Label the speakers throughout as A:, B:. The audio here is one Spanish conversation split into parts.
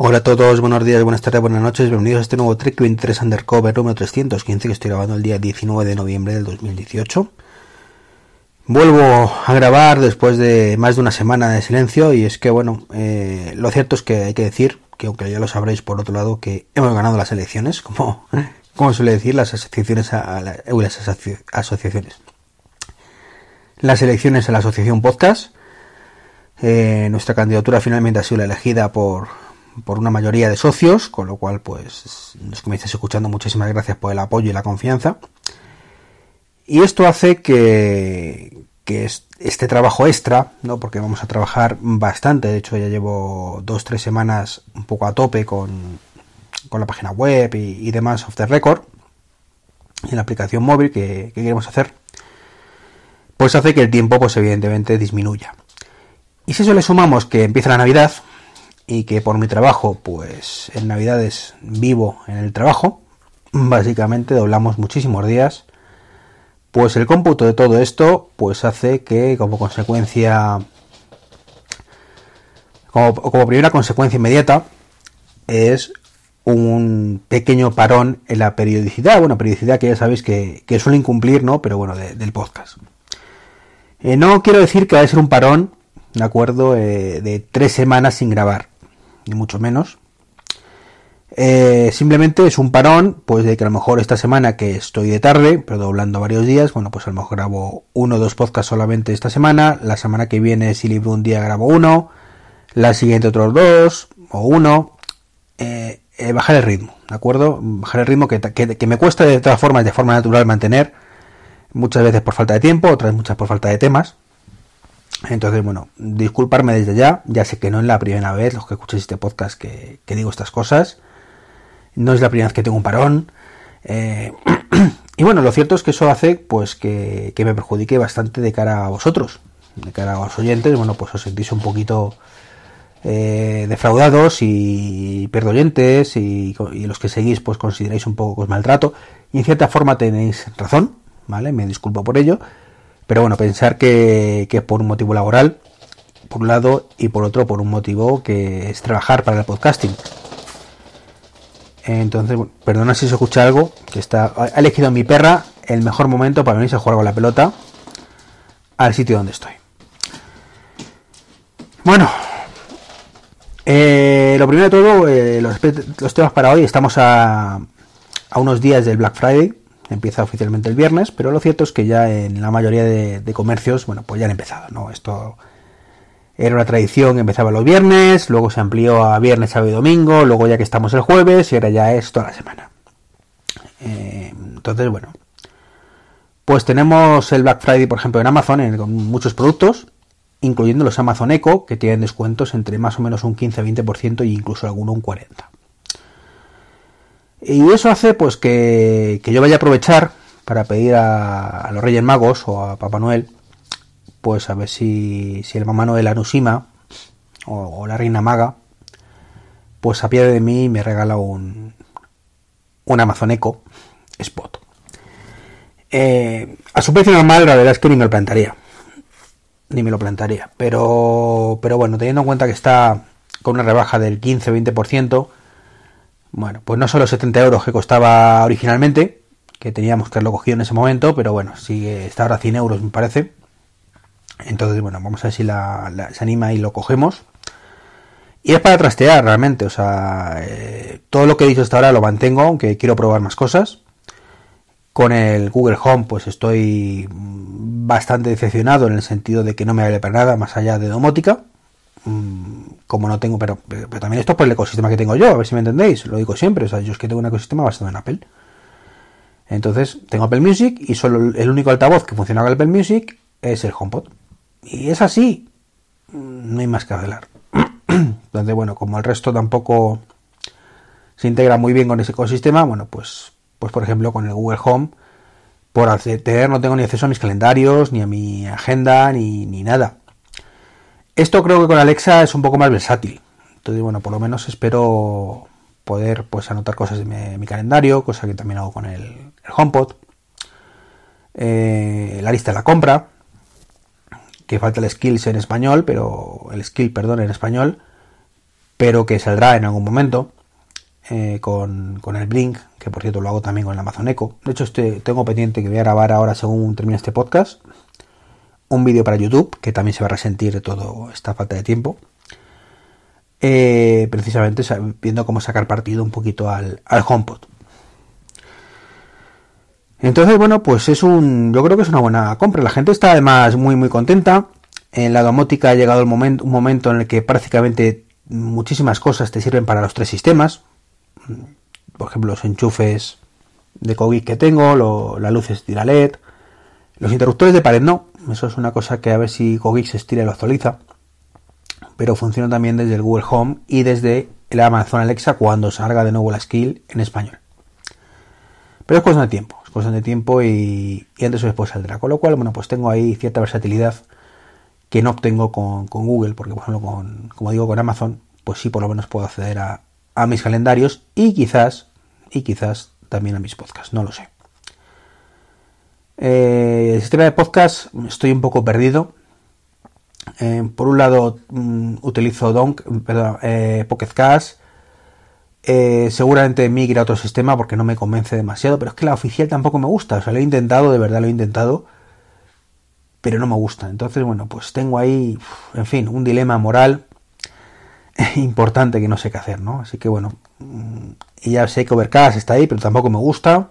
A: Hola a todos, buenos días, buenas tardes, buenas noches, bienvenidos a este nuevo Trek 23 Undercover número 315 que estoy grabando el día 19 de noviembre del 2018. Vuelvo a grabar después de más de una semana de silencio y es que bueno, eh, lo cierto es que hay que decir, que aunque ya lo sabréis por otro lado, que hemos ganado las elecciones, como, como suele decir las asociaciones a, las asociaciones. Las elecciones a la asociación podcast. Eh, nuestra candidatura finalmente ha sido elegida por, por una mayoría de socios, con lo cual, pues, me estáis escuchando, muchísimas gracias por el apoyo y la confianza. Y esto hace que, que este trabajo extra, ¿no? porque vamos a trabajar bastante, de hecho ya llevo dos, tres semanas un poco a tope con, con la página web y, demás off the record, en la aplicación móvil que, que, queremos hacer, pues hace que el tiempo, pues evidentemente, disminuya. Y si eso le sumamos que empieza la Navidad, y que por mi trabajo, pues en Navidades vivo en el trabajo, básicamente doblamos muchísimos días, pues el cómputo de todo esto, pues hace que como consecuencia, como, primera consecuencia inmediata, es un pequeño parón en la periodicidad, bueno, periodicidad que ya sabéis que, que suele incumplir, ¿no? Pero bueno, del podcast. Eh, no quiero decir que va a ser un parón, ¿de acuerdo? Eh, de tres semanas sin grabar ni mucho menos. Eh, simplemente es un parón, pues de que a lo mejor esta semana que estoy de tarde, pero doblando varios días, bueno, pues a lo mejor grabo uno o dos podcasts solamente esta semana, la semana que viene si libro un día grabo uno, la siguiente otros dos o uno, eh, eh, bajar el ritmo, ¿de acuerdo? Bajar el ritmo que, que, me cuesta de todas formas, de forma natural mantener, muchas veces por falta de tiempo, otras muchas por falta de temas, entonces, bueno, disculparme desde ya, ya sé que no es la primera vez los que escuchéis este podcast que, digo estas cosas, no es la primera vez que tengo un parón, eh, y bueno, lo cierto es que eso hace pues que, me perjudique bastante de cara a vosotros, de cara a los oyentes, bueno, pues os sentís un poquito eh, defraudados y perdoyentes y, y, los que seguís pues consideráis un poco os maltrato, y en cierta forma tenéis razón, ¿vale? Me disculpo por ello, pero bueno, pensar que, que por un motivo laboral, por un lado, y por otro, por un motivo que es trabajar para el podcasting. Entonces, perdona si se escucha algo, que está, ha elegido mi perra el mejor momento para venirse a jugar con la pelota al sitio donde estoy. Bueno, eh, lo primero de todo, eh, los, los, temas para hoy, estamos a, a unos días del Black Friday, empieza oficialmente el viernes, pero lo cierto es que ya en la mayoría de, comercios, bueno, pues ya han empezado, ¿no? Esto era una tradición, empezaba los viernes, luego se amplió a viernes, sábado y domingo, luego ya que estamos el jueves y ahora ya es toda la semana. Eh, entonces, bueno, pues tenemos el Black Friday, por ejemplo, en Amazon, en, con muchos productos, incluyendo los Amazon Echo, que tienen descuentos entre más o menos un 15-20% e incluso alguno un 40%. Y eso hace pues que, yo vaya a aprovechar para pedir a, los Reyes Magos o a Papá Noel, pues a ver si, si el Mamá Noel Anusima o, la Reina Maga, pues a pie de mí me regala un, un Amazon Echo Spot. Eh, a su precio normal, la verdad es que ni me lo plantaría. Ni me lo plantaría. Pero, pero bueno, teniendo en cuenta que está con una rebaja del 15-20%, bueno, pues no son los 70 euros que costaba originalmente, que teníamos que haberlo cogido en ese momento, pero bueno, sigue, está ahora 100 euros me parece. Entonces, bueno, vamos a ver si la, se anima y lo cogemos. Y es para trastear realmente, o sea, eh, todo lo que he dicho hasta ahora lo mantengo, aunque quiero probar más cosas. Con el Google Home, pues estoy bastante decepcionado en el sentido de que no me vale para nada más allá de domótica. Mm, como no tengo, pero, pero, también esto por el ecosistema que tengo yo, a ver si me entendéis, lo digo siempre, o sea, yo es que tengo un ecosistema basado en Apple. Entonces, tengo Apple Music y solo el único altavoz que funciona con Apple Music es el HomePod. Y es así, mm, no hay más que hablar. Entonces, bueno, como el resto tampoco se integra muy bien con ese ecosistema, bueno, pues, pues por ejemplo con el Google Home, por acceder no tengo ni acceso a mis calendarios, ni a mi agenda, ni, ni nada. Esto creo que con Alexa es un poco más versátil. Entonces, bueno, por lo menos espero poder pues anotar cosas en mi, calendario, cosa que también hago con el, HomePod. Eh, la lista de la compra, que falta el skills en español, pero el skill, perdón, en español. pero que saldrá en algún momento eh, con, el Blink, que por cierto lo hago también con el Amazon Echo. De hecho, este, tengo pendiente que voy a grabar ahora según termine este podcast un vídeo para YouTube, que también se va a resentir de toda esta falta de tiempo. Eh, precisamente viendo cómo sacar partido un poquito al, al HomePod. Entonces, bueno, pues es un. Yo creo que es una buena compra. La gente está además muy, muy contenta. En la domótica ha llegado el momento, un momento en el que prácticamente muchísimas cosas te sirven para los tres sistemas. Por ejemplo, los enchufes de Kogik que tengo, las luces de los interruptores de pared no. Eso es una cosa que a ver si se estira y lo actualiza. Pero funciona también desde el Google Home y desde el Amazon Alexa cuando salga de nuevo la skill en español. Pero es cuestión de tiempo, es cuestión de tiempo y, antes o después saldrá. Con lo cual, bueno, pues tengo ahí cierta versatilidad que no obtengo con, Google, porque por ejemplo, con, como digo, con Amazon, pues sí por lo menos puedo acceder a, mis calendarios y quizás, y quizás también a mis podcasts, no lo sé. Eh, el sistema de podcast estoy un poco perdido. Eh, por un lado mm, utilizo Donk, perdón, eh, Pocket Cash. seguramente migre a otro sistema porque no me convence demasiado, pero es que la oficial tampoco me gusta. O sea, lo he intentado, de verdad lo he intentado pero no me gusta. Entonces, bueno, pues tengo ahí, en fin, un dilema moral importante que no sé qué hacer, ¿no? Así que bueno, mm, y ya sé que Overcast está ahí, pero tampoco me gusta.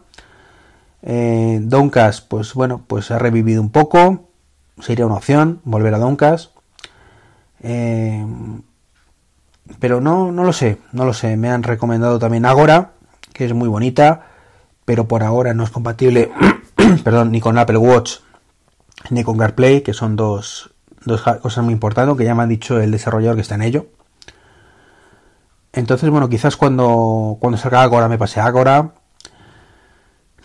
A: Eh, Doncast, pues bueno, pues ha revivido un poco. Sería una opción volver a Doncast. Eh, pero no, no lo sé, no lo sé. Me han recomendado también Agora, que es muy bonita, pero por ahora no es compatible, perdón, ni con Apple Watch ni con CarPlay, que son dos, dos cosas muy importantes, que ya me ha dicho el desarrollador que está en ello. Entonces, bueno, quizás cuando, cuando salga Agora me pase Agora.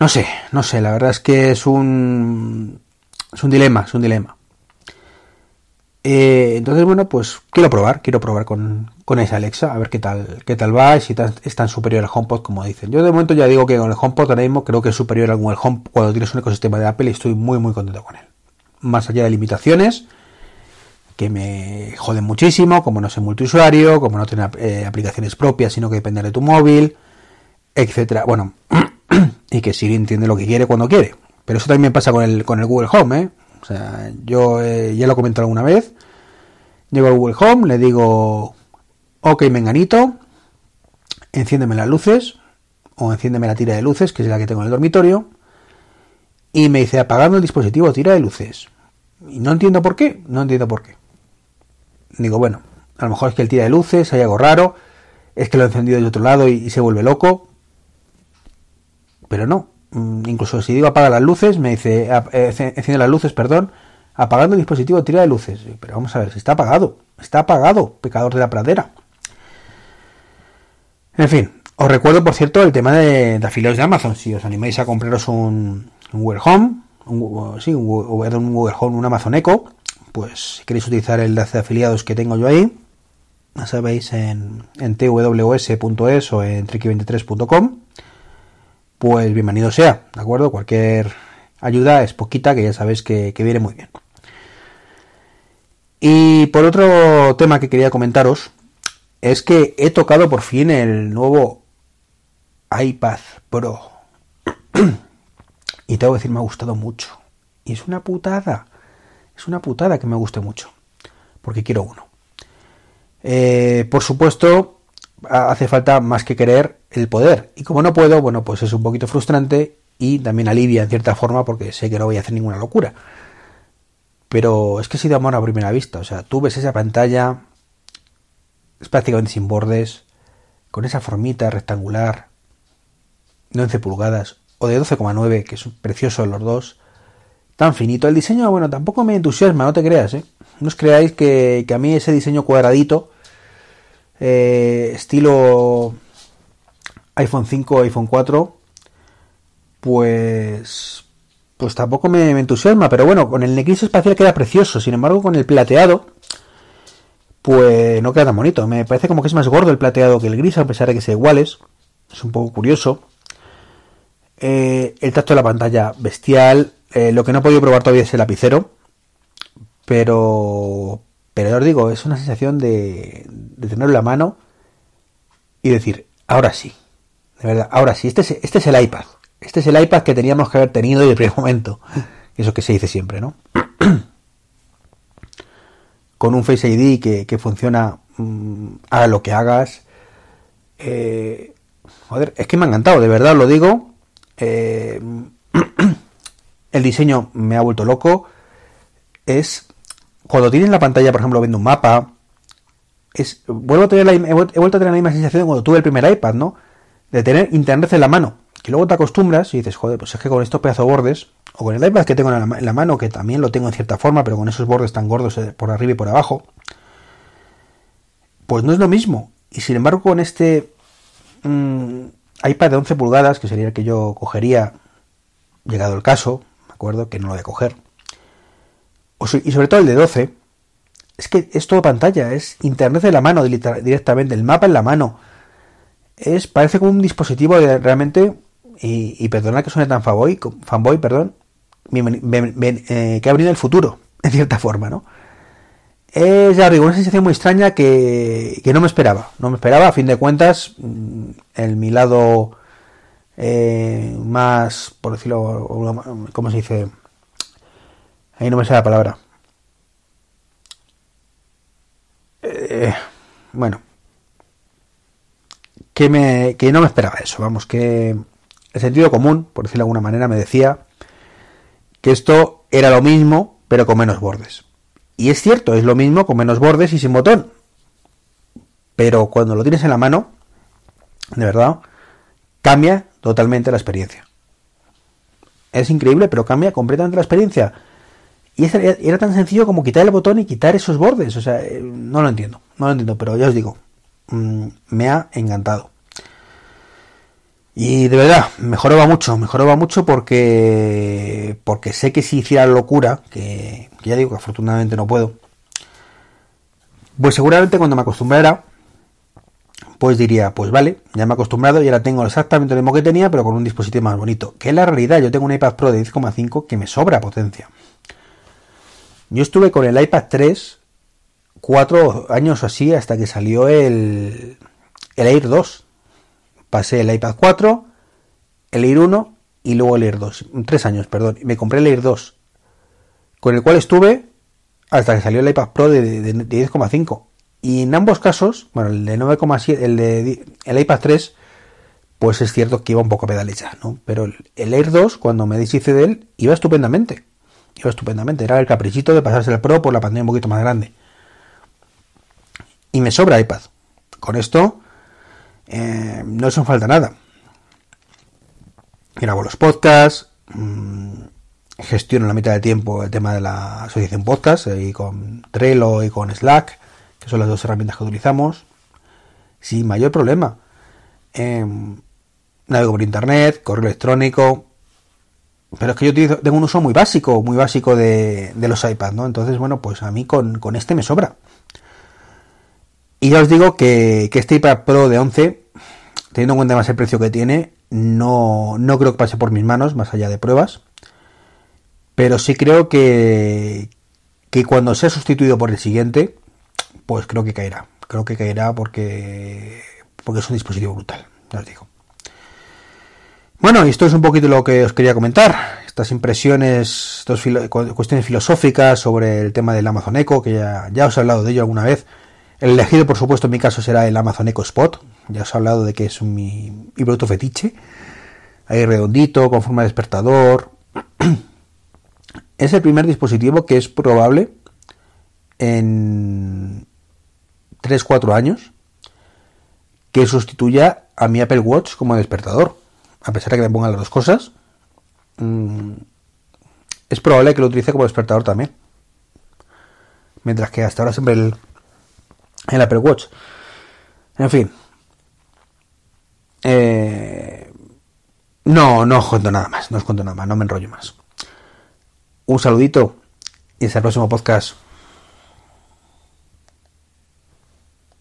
A: No sé, no sé, la verdad es que es un, es un dilema, es un dilema. Eh, entonces, bueno, pues quiero probar, quiero probar con, con esa Alexa, a ver qué tal, qué tal va y si es tan superior al HomePod como dicen. Yo de momento ya digo que con el HomePod ahora mismo creo que es superior al Google Home cuando tienes un ecosistema de Apple y estoy muy muy contento con él más allá de limitaciones que me joden muchísimo, como no ser multiusuario, como no tener eh, aplicaciones propias, sino que depender de tu móvil, etcétera. Bueno, y que Siri entiende lo que quiere cuando quiere. Pero eso también pasa con el, con el Google Home, ¿eh? O sea, yo eh, ya lo he comentado alguna vez. Llego al Google Home, le digo, ok, menganito, enciéndeme las luces, o enciéndeme la tira de luces, que es la que tengo en el dormitorio, y me dice, apagando el dispositivo, tira de luces. Y no entiendo por qué, no entiendo por qué. Digo, bueno, a lo mejor es que el tira de luces, hay algo raro, es que lo he encendido de otro lado y, se vuelve loco. Pero no, mm, incluso si digo apaga las luces, me dice, eh, enciende las luces, perdón, apagando el dispositivo, tira de luces. Pero vamos a ver, si está apagado, está apagado, pecador de la pradera. En fin, os recuerdo, por cierto, el tema de, afiliados de Amazon. Si os animáis a compraros un, un Google Home, un, sí, un, un Google Home, un Amazon Echo, pues si queréis utilizar el de afiliados que tengo yo ahí, ya sabéis en, en tws.es o en triki23.com, pues bienvenido sea, ¿de acuerdo? Cualquier ayuda es poquita, que ya sabéis que, viene muy bien. Y por otro tema que quería comentaros, es que he tocado por fin el nuevo iPad Pro. Y tengo que decir, me ha gustado mucho. Y es una putada. Es una putada que me guste mucho. Porque quiero uno. Eh, por supuesto, hace falta más que querer el poder. Y como no puedo, bueno, pues es un poquito frustrante y también alivia en cierta forma porque sé que no voy a hacer ninguna locura. Pero es que ha sido amor a primera vista. O sea, tú ves esa pantalla, es prácticamente sin bordes, con esa formita rectangular, de 11 pulgadas, o de 12,9, que es precioso los dos. Tan finito. El diseño, bueno, tampoco me entusiasma, no te creas, ¿eh? No os creáis que, a mí ese diseño cuadradito, eh, estilo iPhone 5, iPhone 4, pues pues tampoco me, entusiasma, pero bueno, con el gris espacial queda precioso, sin embargo con el plateado, pues no queda tan bonito, me parece como que es más gordo el plateado que el gris, a pesar de que sean iguales, es un poco curioso. Eh, el tacto de la pantalla bestial. Eh, lo que no he podido probar todavía es el lapicero. Pero, pero ya os digo, es una sensación de, de tenerlo mano y decir, ahora sí, de verdad, ahora sí, este es, este es el iPad. Este es el iPad que teníamos que haber tenido en el primer momento. Eso que se dice siempre, ¿no? Con un Face ID que, funciona mm, a lo que hagas. Eh, joder, es que me ha encantado, de verdad lo digo. Eh, el diseño me ha vuelto loco. Es cuando tienes la pantalla, por ejemplo, viendo un mapa, es vuelvo a tener la, he vuelto a tener la misma sensación cuando tuve el primer iPad, ¿no? De tener internet en la mano. Que luego te acostumbras y dices, joder, pues es que con estos pedazos bordes, o con el iPad que tengo en la, mano, que también lo tengo en cierta forma, pero con esos bordes tan gordos eh, por arriba y por abajo, pues no es lo mismo. Y sin embargo, con este mm, iPad de 11 pulgadas, que sería el que yo cogería, llegado el caso, me acuerdo que no lo voy a coger, y sobre todo el de 12, es que es todo pantalla, es internet en la mano directamente, el mapa en la mano. Es, parece como un dispositivo realmente y, y perdona que suene tan fanboy, fanboy perdón, eh, que ha venido el futuro, en cierta forma, ¿no? Es, ya digo, una sensación muy extraña que, no me esperaba. No me esperaba, a fin de cuentas, mm, el mi lado eh, más, por decirlo, ¿cómo se dice? Ahí no me sale la palabra. Eh, bueno. Que, me, que no me esperaba eso, vamos, que el sentido común, por decirlo de alguna manera, me decía que esto era lo mismo, pero con menos bordes. Y es cierto, es lo mismo con menos bordes y sin botón. Pero cuando lo tienes en la mano, de verdad, cambia totalmente la experiencia. Es increíble, pero cambia completamente la experiencia. Y era tan sencillo como quitar el botón y quitar esos bordes. O sea, eh, no lo entiendo, no lo entiendo, pero ya os digo, mm, me ha encantado. Y de verdad, mejoraba mucho, mejoraba mucho porque porque sé que si hiciera locura, que, ya digo que afortunadamente no puedo, pues seguramente cuando me acostumbrara, pues diría, pues vale, ya me he acostumbrado y ahora tengo exactamente lo mismo que tenía, pero con un dispositivo más bonito. Que es la realidad, yo tengo un iPad Pro de 10,5 que me sobra potencia. Yo estuve con el iPad 3 cuatro años así hasta que salió el, el Air 2 pasé el iPad 4, el Air 1 y luego el Air 2. Tres años, perdón. Me compré el Air 2, con el cual estuve hasta que salió el iPad Pro de, 10,5. Y en ambos casos, bueno, el de 9,7, el de el iPad 3, pues es cierto que iba un poco pedalecha, ¿no? Pero el, Air 2, cuando me deshice de él, iba estupendamente. Iba estupendamente. Era el caprichito de pasarse el Pro por la pantalla un poquito más grande. Y me sobra iPad. Con esto, eh, no se falta nada. Grabo los podcasts, mmm, gestiono la mitad del tiempo el tema de la asociación podcast eh, y con Trello y con Slack, que son las dos herramientas que utilizamos, sin mayor problema. Em, navego por internet, correo electrónico, pero es que yo tengo un uso muy básico, muy básico de, los iPads, ¿no? Entonces, bueno, pues a mí con, con este me sobra. Y ya os digo que, este iPad Pro de 11, teniendo en cuenta más el precio que tiene, no, no creo que pase por mis manos, más allá de pruebas. Pero sí creo que, que cuando sea sustituido por el siguiente, pues creo que caerá. Creo que caerá porque, porque es un dispositivo brutal, ya os digo. Bueno, esto es un poquito lo que os quería comentar. Estas impresiones, estas cuestiones filosóficas sobre el tema del Amazon Echo, que ya, ya os he hablado de ello alguna vez. El elegido, por supuesto, en mi caso será el Amazon Echo Spot. Ya os he hablado de que es mi, producto fetiche. Ahí redondito, con forma de despertador. es el primer dispositivo que es probable en 3-4 años que sustituya a mi Apple Watch como despertador. A pesar de que me pongan las dos cosas, mm, es probable que lo utilice como despertador también. Mientras que hasta ahora siempre el, Apple Watch. En fin. Eh, no, no os cuento nada más, no os cuento nada más, no me enrollo más. Un saludito y hasta el próximo podcast.